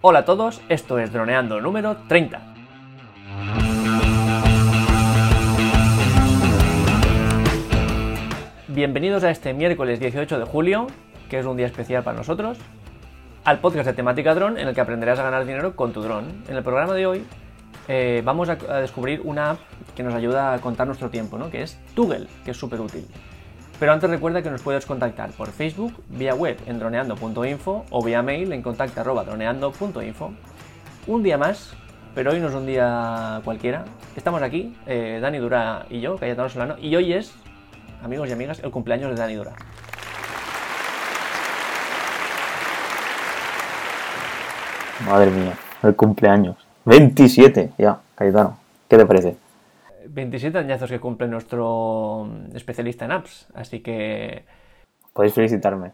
Hola a todos, esto es Droneando número 30. Bienvenidos a este miércoles 18 de julio, que es un día especial para nosotros, al podcast de temática dron en el que aprenderás a ganar dinero con tu dron. En el programa de hoy eh, vamos a, descubrir una app que nos ayuda a contar nuestro tiempo, ¿no? que es Toggle, que es súper útil. Pero antes recuerda que nos puedes contactar por Facebook, vía web en droneando.info o vía mail en contacta.droneando.info. Un día más, pero hoy no es un día cualquiera. Estamos aquí, eh, Dani Dura y yo, Cayetano Solano, y hoy es, amigos y amigas, el cumpleaños de Dani Dura. Madre mía, el cumpleaños. 27, ya, Cayetano. ¿Qué te parece? 27 añazos que cumple nuestro especialista en apps, así que... Podéis felicitarme.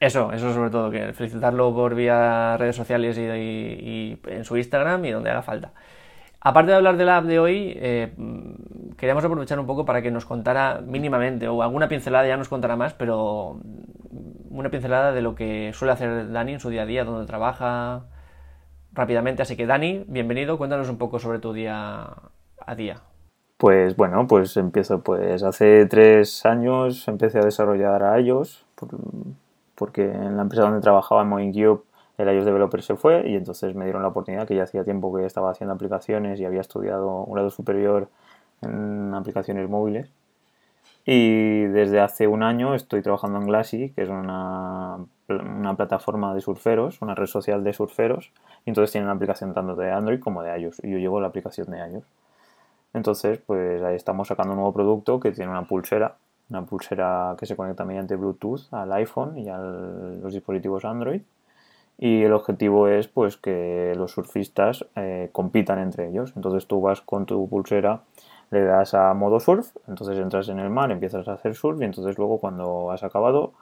Eso, eso sobre todo, que felicitarlo por vía redes sociales y, y- y en su Instagram y donde haga falta. Aparte de hablar de la app de hoy, eh, queríamos aprovechar un poco para que nos contara mínimamente, o alguna pincelada ya nos contará más, pero una pincelada de lo que suele hacer Dani en su día a día, donde trabaja rápidamente. Así que Dani, bienvenido, cuéntanos un poco sobre tu día a día. Pues bueno, pues empiezo, pues hace tres años empecé a desarrollar a iOS, por- porque en la empresa donde trabajaba en MoinCube el iOS Developer se fue y entonces me dieron la oportunidad, que ya hacía tiempo que estaba haciendo aplicaciones y había estudiado un grado superior en aplicaciones móviles. Y desde hace un año estoy trabajando en Glassy, que es una, una plataforma de surferos, una red social de surferos, y entonces tienen una aplicación tanto de Android como de iOS, y yo llevo la aplicación de iOS. Entonces, pues ahí estamos sacando un nuevo producto que tiene una pulsera, una pulsera que se conecta mediante Bluetooth al iPhone y a los dispositivos Android. Y el objetivo es pues que los surfistas eh, compitan entre ellos. Entonces tú vas con tu pulsera, le das a modo surf, entonces entras en el mar, empiezas a hacer surf y entonces luego cuando has acabado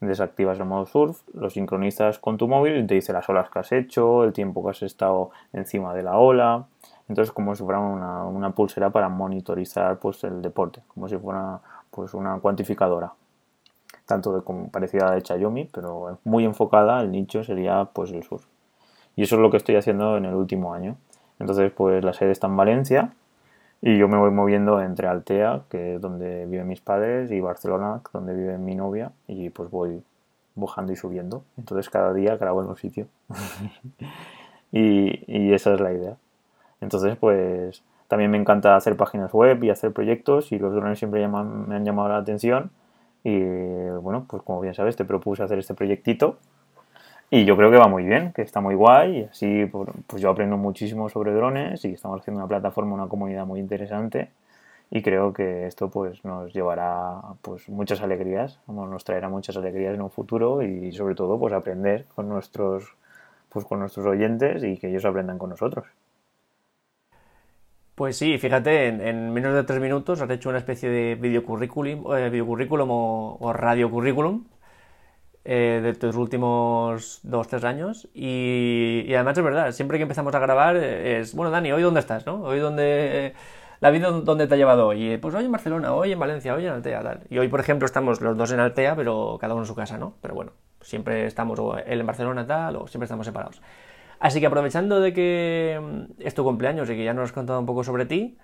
desactivas el modo surf, lo sincronizas con tu móvil y te dice las olas que has hecho, el tiempo que has estado encima de la ola. Entonces como si fuera una, una pulsera para monitorizar pues el deporte, como si fuera pues una cuantificadora. Tanto como parecida a la de Xiaomi, pero muy enfocada, el nicho sería pues el surf. Y eso es lo que estoy haciendo en el último año. Entonces pues la sede está en Valencia y yo me voy moviendo entre Altea, que es donde viven mis padres, y Barcelona, donde vive mi novia, y pues voy bajando y subiendo. Entonces cada día grabo en un sitio. y, y esa es la idea. Entonces, pues también me encanta hacer páginas web y hacer proyectos, y los drones siempre llaman- me han llamado la atención. Y bueno, pues como bien sabes, te propuse hacer este proyectito. Y yo creo que va muy bien, que está muy guay. Y así pues yo aprendo muchísimo sobre drones y estamos haciendo una plataforma, una comunidad muy interesante. Y creo que esto pues nos llevará pues muchas alegrías, nos traerá muchas alegrías en un futuro y sobre todo pues aprender con nuestros pues con nuestros oyentes y que ellos aprendan con nosotros. Pues sí, fíjate, en, en menos de tres minutos has hecho una especie de videocurrículum, eh, videocurrículum o, o radiocurrículum eh, de tus últimos dos, tres años. Y, además es verdad, siempre que empezamos a grabar eh, es, bueno, Dani, ¿hoy dónde estás, no? Hoy dónde... La vida dónde te ha llevado hoy. Pues hoy en Barcelona, hoy en Valencia, hoy en Altea, tal. Y hoy, por ejemplo, estamos los dos en Altea, pero cada uno en su casa, ¿no? Pero bueno, siempre estamos, o él en Barcelona, tal, o siempre estamos separados. Así que aprovechando de que mm, es tu cumpleaños y que ya nos has contado un poco sobre ti,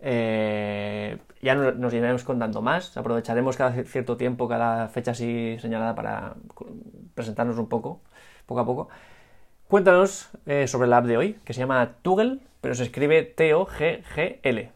eh, ya no- nos iremos contando más. Aprovecharemos cada cierto tiempo, cada fecha así señalada para presentarnos un poco, poco a poco. Cuéntanos eh, sobre la app de hoy, que se llama Toggle, pero se escribe T-O-G-G-L.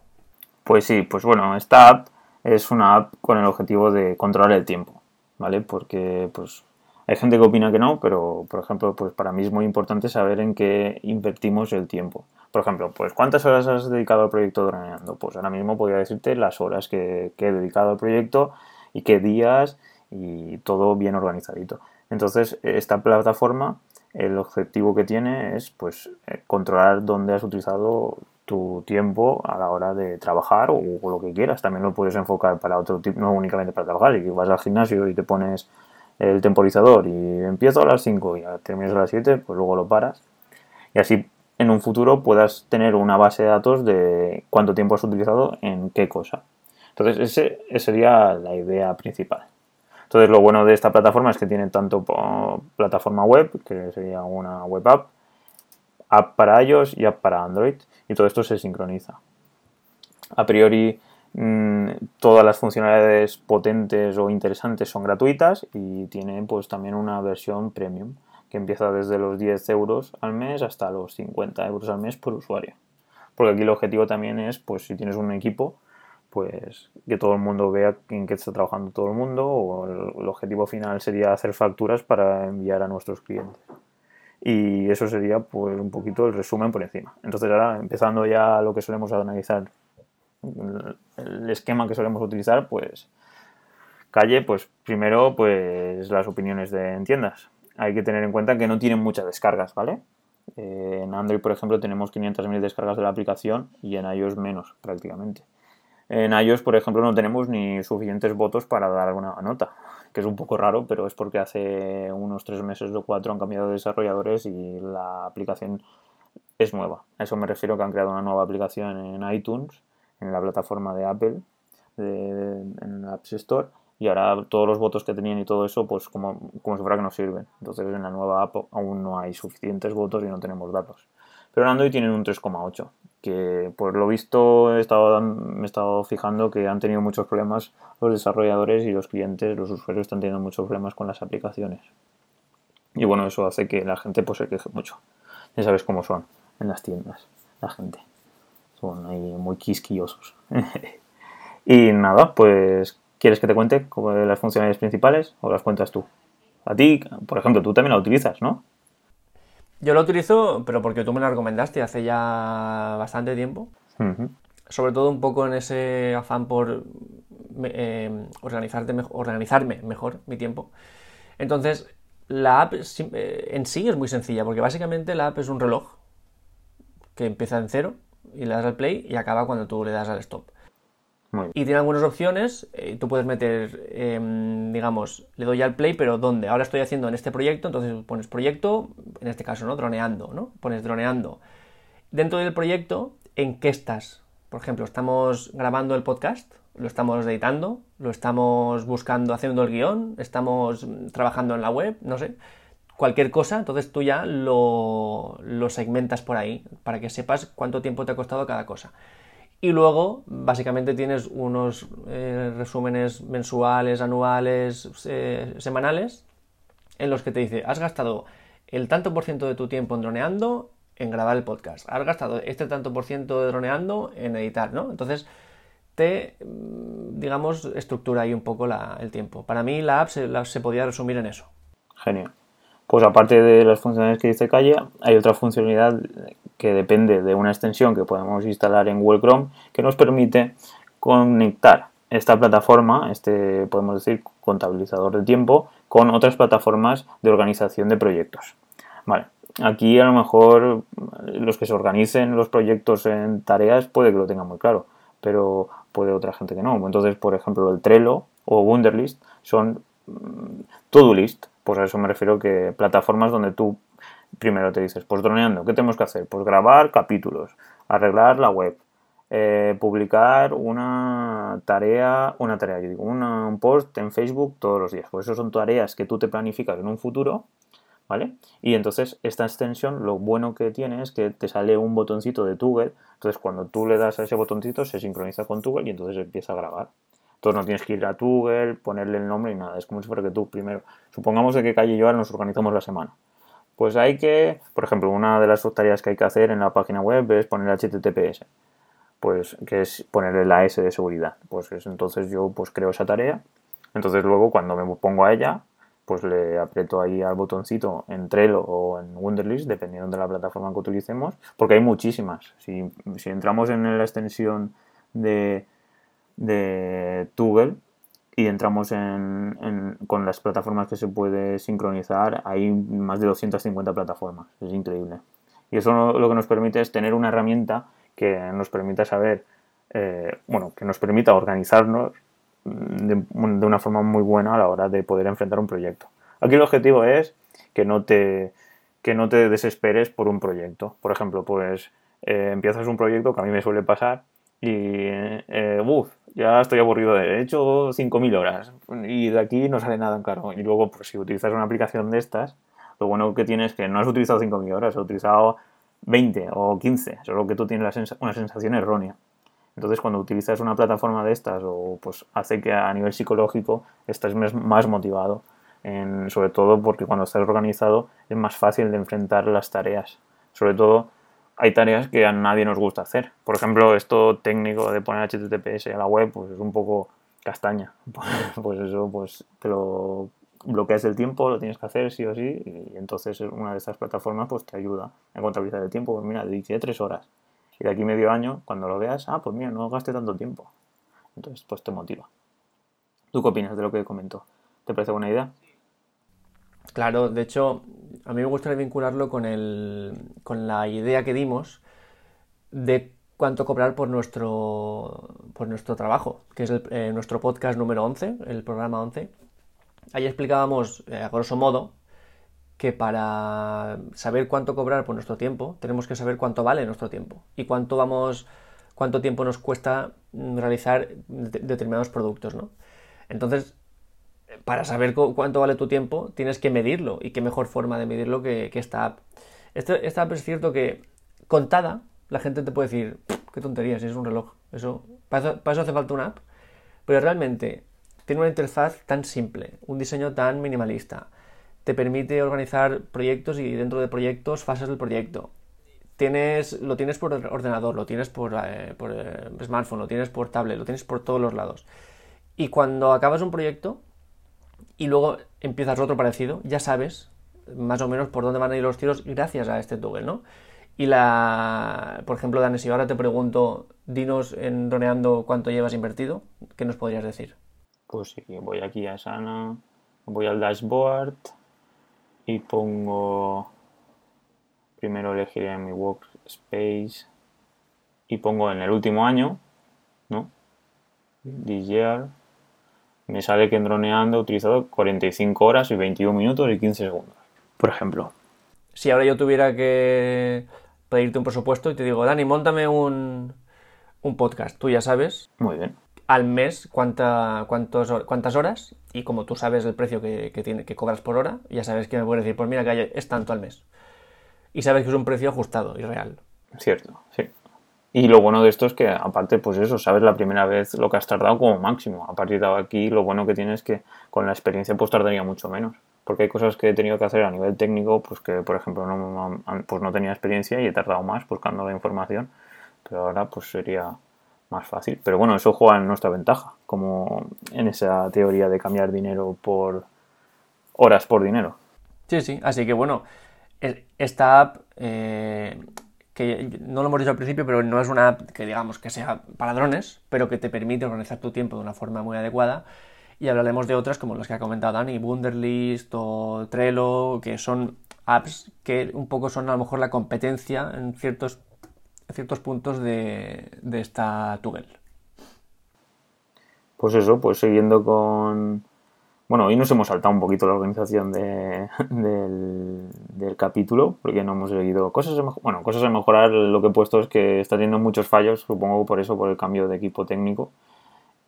Pues sí, pues bueno, esta app es una app con el objetivo de controlar el tiempo, ¿vale? Porque pues hay gente que opina que no, pero por ejemplo, pues para mí es muy importante saber en qué invertimos el tiempo. Por ejemplo, pues ¿cuántas horas has dedicado al proyecto Droneando? Pues ahora mismo podría decirte las horas que, he dedicado al proyecto y qué días y todo bien organizadito. Entonces, esta plataforma, el objetivo que tiene es pues eh, controlar dónde has utilizado tu tiempo a la hora de trabajar o, o lo que quieras. También lo puedes enfocar para otro tipo, no únicamente para trabajar. Que vas al gimnasio y te pones el temporizador y empiezo a las 5 y terminas a las 7, pues luego lo paras. Y así en un futuro puedas tener una base de datos de cuánto tiempo has utilizado en qué cosa. Entonces, esa sería la idea principal. Entonces, lo bueno de esta plataforma es que tiene tanto plataforma web, que sería una web app, app para iOS y app para Android, y todo esto se sincroniza. A priori, mm, todas las funcionalidades potentes o interesantes son gratuitas y tiene pues también una versión premium que empieza desde los 10 euros al mes hasta los 50 euros al mes por usuario. Porque aquí el objetivo también es, pues si tienes un equipo, pues que todo el mundo vea en qué está trabajando todo el mundo o el, objetivo final sería hacer facturas para enviar a nuestros clientes. Y eso sería pues un poquito el resumen por encima. Entonces ahora empezando ya lo que solemos analizar, el esquema que solemos utilizar, pues calle, pues primero pues las opiniones de en tiendas. Hay que tener en cuenta que no tienen muchas descargas, ¿vale? Eh, en Android, por ejemplo, tenemos 500.000 descargas de la aplicación y en iOS menos prácticamente. En iOS, por ejemplo, no tenemos ni suficientes votos para dar alguna nota, que es un poco raro, pero es porque hace unos tres meses o cuatro han cambiado de desarrolladores y la aplicación es nueva. A eso me refiero que han creado una nueva aplicación en iTunes, en la plataforma de Apple, en la App Store, y ahora todos los votos que tenían y todo eso, pues como, como si fuera que no sirven. Entonces en la nueva app aún no hay suficientes votos y no tenemos datos. Pero en Android tienen un 3,8 que por lo visto he estado, me he estado fijando que han tenido muchos problemas los desarrolladores y los clientes, los usuarios están teniendo muchos problemas con las aplicaciones. Y bueno, eso hace que la gente pues se queje mucho. Ya sabes cómo son en las tiendas, la gente. Son ahí muy quisquillosos. y nada, pues ¿quieres que te cuente las funcionalidades principales o las cuentas tú? A ti, por ejemplo, tú también la utilizas, ¿no? Yo lo utilizo, pero porque tú me lo recomendaste hace ya bastante tiempo. Sobre todo un poco en ese afán por eh, organizarte, organizarme mejor mi tiempo. Entonces, la app eh, en sí es muy sencilla, porque básicamente la app es un reloj que empieza en cero y le das al play y acaba cuando tú le das al stop. Y tiene algunas opciones, eh, tú puedes meter, em, digamos, le doy al play, pero ¿dónde? Ahora estoy haciendo en este proyecto, entonces pones proyecto, en este caso, ¿no? Droneando, ¿no? Pones droneando. Dentro del proyecto, ¿en qué estás? Por ejemplo, estamos grabando el podcast, lo estamos editando, lo estamos buscando, haciendo el guion, estamos trabajando en la web, no sé, cualquier cosa, entonces tú ya lo, segmentas por ahí, para que sepas cuánto tiempo te ha costado cada cosa. Y luego, básicamente, tienes unos eh, resúmenes mensuales, anuales, eh, semanales, en los que te dice, has gastado el tanto por ciento de tu tiempo en droneando en grabar el podcast, has gastado este tanto por ciento de droneando en editar, ¿no? Entonces, te, mm, digamos, estructura ahí un poco el tiempo. Para mí, la app se, se podía resumir en eso. Genial. Pues aparte de las funcionalidades que dice Calle, hay otra funcionalidad que depende de una extensión que podemos instalar en Google Chrome que nos permite conectar esta plataforma, este podemos decir contabilizador de tiempo, con otras plataformas de organización de proyectos. Vale, aquí a lo mejor los que se organicen los proyectos en tareas puede que lo tengan muy claro, pero puede otra gente que no. Entonces, por ejemplo, el Trello o Wunderlist son mm, to-do list, pues a eso me refiero que plataformas donde tú primero te dices, pues droneando, ¿qué tenemos que hacer? Pues grabar capítulos, arreglar la web, eh, publicar una tarea, una tarea, yo digo, un post en Facebook todos los días. Pues eso son tareas que tú te planificas en un futuro, ¿vale? Y entonces esta extensión, lo bueno que tiene es que te sale un botoncito de Toggle, entonces cuando tú le das a ese botoncito se sincroniza con Toggle y entonces empieza a grabar. Entonces no tienes que ir a Google, ponerle el nombre y nada. Es como si fuera que tú primero. Supongamos de que Calle y nos organizamos la semana. Pues hay que, por ejemplo, una de las tareas que hay que hacer en la página web es poner HTTPS. Pues que es ponerle la S de seguridad. Pues entonces yo pues creo esa tarea. Entonces luego cuando me pongo a ella, pues le aprieto ahí al botoncito en Trello o en Wunderlist, dependiendo de la plataforma que utilicemos, porque hay muchísimas. Si, si entramos en la extensión de Google y entramos en, con las plataformas que se puede sincronizar, hay más de 250 plataformas, es increíble. Y eso lo que nos permite es tener una herramienta que nos permita saber, eh, bueno, que nos permita organizarnos de, una forma muy buena a la hora de poder enfrentar un proyecto. Aquí el objetivo es que no te, que no te desesperes por un proyecto. Por ejemplo, pues eh, empiezas un proyecto que a mí me suele pasar y, eh, ya estoy aburrido de, he hecho 5.000 horas y de aquí no sale nada en caro. Y luego, pues si utilizas una aplicación de estas, lo bueno que tienes es que no has utilizado 5.000 horas, has utilizado 20 o 15, solo que tú tienes una sensación errónea. Entonces, cuando utilizas una plataforma de estas, o pues hace que a nivel psicológico estés más motivado, sobre todo porque cuando estás organizado es más fácil de enfrentar las tareas. Sobre todo, hay tareas que a nadie nos gusta hacer. Por ejemplo, esto técnico de poner HTTPS a la web, pues es un poco castaña. pues eso, pues te lo bloqueas el tiempo, lo tienes que hacer sí o sí, y entonces una de estas plataformas pues te ayuda a contabilizar el tiempo. Pues mira, dediqué tres horas y de aquí medio año, cuando lo veas, ah, pues mira, no gaste tanto tiempo. Entonces, pues te motiva. ¿Tú qué opinas de lo que comento? ¿Te parece buena idea? Claro, de hecho, a mí me gustaría vincularlo con, el, con la idea que dimos de cuánto cobrar por nuestro, por nuestro trabajo, que es eh, nuestro podcast número 11, el programa 11. Ahí explicábamos, eh, a grosso modo, que para saber cuánto cobrar por nuestro tiempo, tenemos que saber cuánto vale nuestro tiempo y cuánto vamos, cuánto tiempo nos cuesta realizar determinados productos, ¿no? Entonces, para saber cuánto vale tu tiempo, tienes que medirlo. Y qué mejor forma de medirlo que, esta app. Este, esta app es cierto que, contada, la gente te puede decir, qué tontería, si es un reloj. Eso, para eso, hace falta una app. Pero realmente tiene una interfaz tan simple, un diseño tan minimalista te permite organizar proyectos y dentro de proyectos fases del proyecto. Tienes, lo tienes por ordenador, lo tienes por, eh, eh, smartphone, lo tienes por tablet, lo tienes por todos los lados. Y cuando acabas un proyecto y luego empiezas otro parecido, ya sabes más o menos por dónde van a ir los tiros gracias a este Toggle, ¿no? Y la, por ejemplo, Dani, si ahora te pregunto, dinos en Roneando cuánto llevas invertido, ¿qué nos podrías decir? Pues sí, voy aquí a Sana, voy al dashboard, y pongo primero elegiré mi workspace y pongo en el último año ¿no? this year me sale que en droneando he utilizado 45 horas y 21 minutos y 15 segundos por ejemplo si ahora yo tuviera que pedirte un presupuesto y te digo Dani montame un, un podcast tú ya sabes muy bien al mes cuánta, cuántos, cuántas horas y como tú sabes el precio que, tiene, que cobras por hora, ya sabes que me puedes decir, pues mira que es tanto al mes. Y sabes que es un precio ajustado y real. Cierto, sí. Y lo bueno de esto es que, aparte, pues eso, sabes la primera vez lo que has tardado como máximo. A partir de aquí, lo bueno que tienes es que con la experiencia, pues tardaría mucho menos. Porque hay cosas que he tenido que hacer a nivel técnico, pues que, por ejemplo, no, pues no tenía experiencia y he tardado más buscando la información. Pero ahora, pues sería más fácil. Pero bueno, eso juega en nuestra ventaja, como en esa teoría de cambiar dinero por horas por dinero. Sí, sí, así que bueno, esta app, eh, que no lo hemos dicho al principio, pero no es una app que digamos que sea para drones, pero que te permite organizar tu tiempo de una forma muy adecuada. Y hablaremos de otras como las que ha comentado Dani, Wunderlist o Trello, que son apps que un poco son a lo mejor la competencia en ciertos ciertos puntos de, esta Tugel. Pues eso, pues siguiendo con... Bueno, hoy nos hemos saltado un poquito la organización del, capítulo, porque no hemos seguido cosas a, bueno, cosas a mejorar. Lo que he puesto es que está teniendo muchos fallos, supongo por eso, por el cambio de equipo técnico.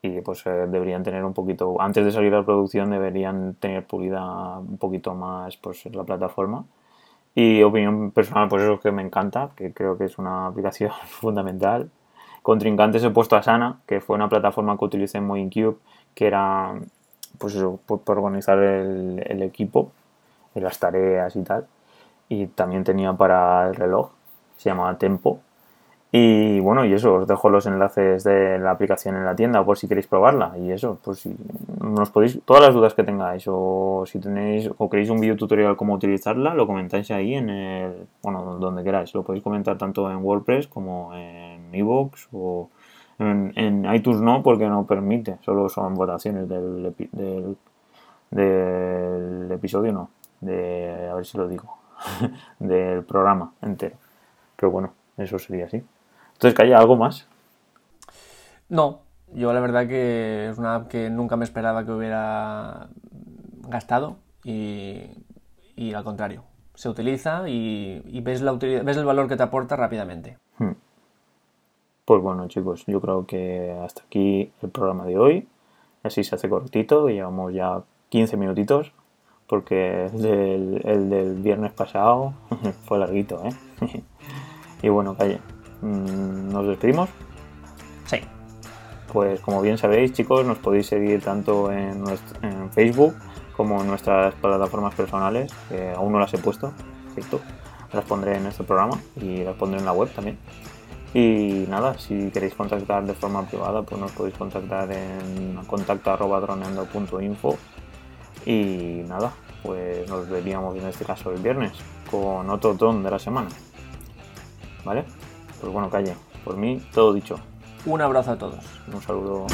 Y pues eh, deberían tener un poquito, antes de salir a la producción, deberían tener pulida un poquito más pues, la plataforma y opinión personal, pues eso es que me encanta, que creo que es una aplicación fundamental. Contrincantes he puesto a Sana, que fue una plataforma que utilicé en MoinCube, que era pues eso, por organizar el, equipo, las tareas y tal. Y también tenía para el reloj, se llamaba Tempo, y bueno, y eso, os dejo los enlaces de la aplicación en la tienda por si queréis probarla. Y eso, pues si nos podéis, todas las dudas que tengáis o si tenéis o queréis un video tutorial cómo utilizarla, lo comentáis ahí en el, bueno, donde queráis. Lo podéis comentar tanto en WordPress como en iVoox o en, iTunes no, porque no permite, solo son votaciones del, del, del episodio, no, de, a ver si lo digo, del programa entero. Pero bueno, eso sería así. Entonces, ¿que haya algo más? No, yo la verdad que es una app que nunca me esperaba que hubiera gastado y, al contrario, se utiliza y, ves, la ves el valor que te aporta rápidamente. Hmm. Pues bueno, chicos, yo creo que hasta aquí el programa de hoy. Así se hace cortito, llevamos ya 15 minutitos, porque el del, viernes pasado fue larguito, ¿eh? y bueno, calle, mm, ¿nos despedimos? Sí. Pues como bien sabéis, chicos, nos podéis seguir tanto en, en Facebook como en nuestras plataformas personales, que aún no las he puesto, ¿cierto? Las pondré en este programa y las pondré en la web también. Y nada, si queréis contactar de forma privada, pues nos podéis contactar en contacto.droneando.info. Y nada, pues nos veríamos en este caso el viernes con otro ton de la semana. ¿Vale? Pues bueno, calle, por mí todo dicho. Un abrazo a todos. Un saludo.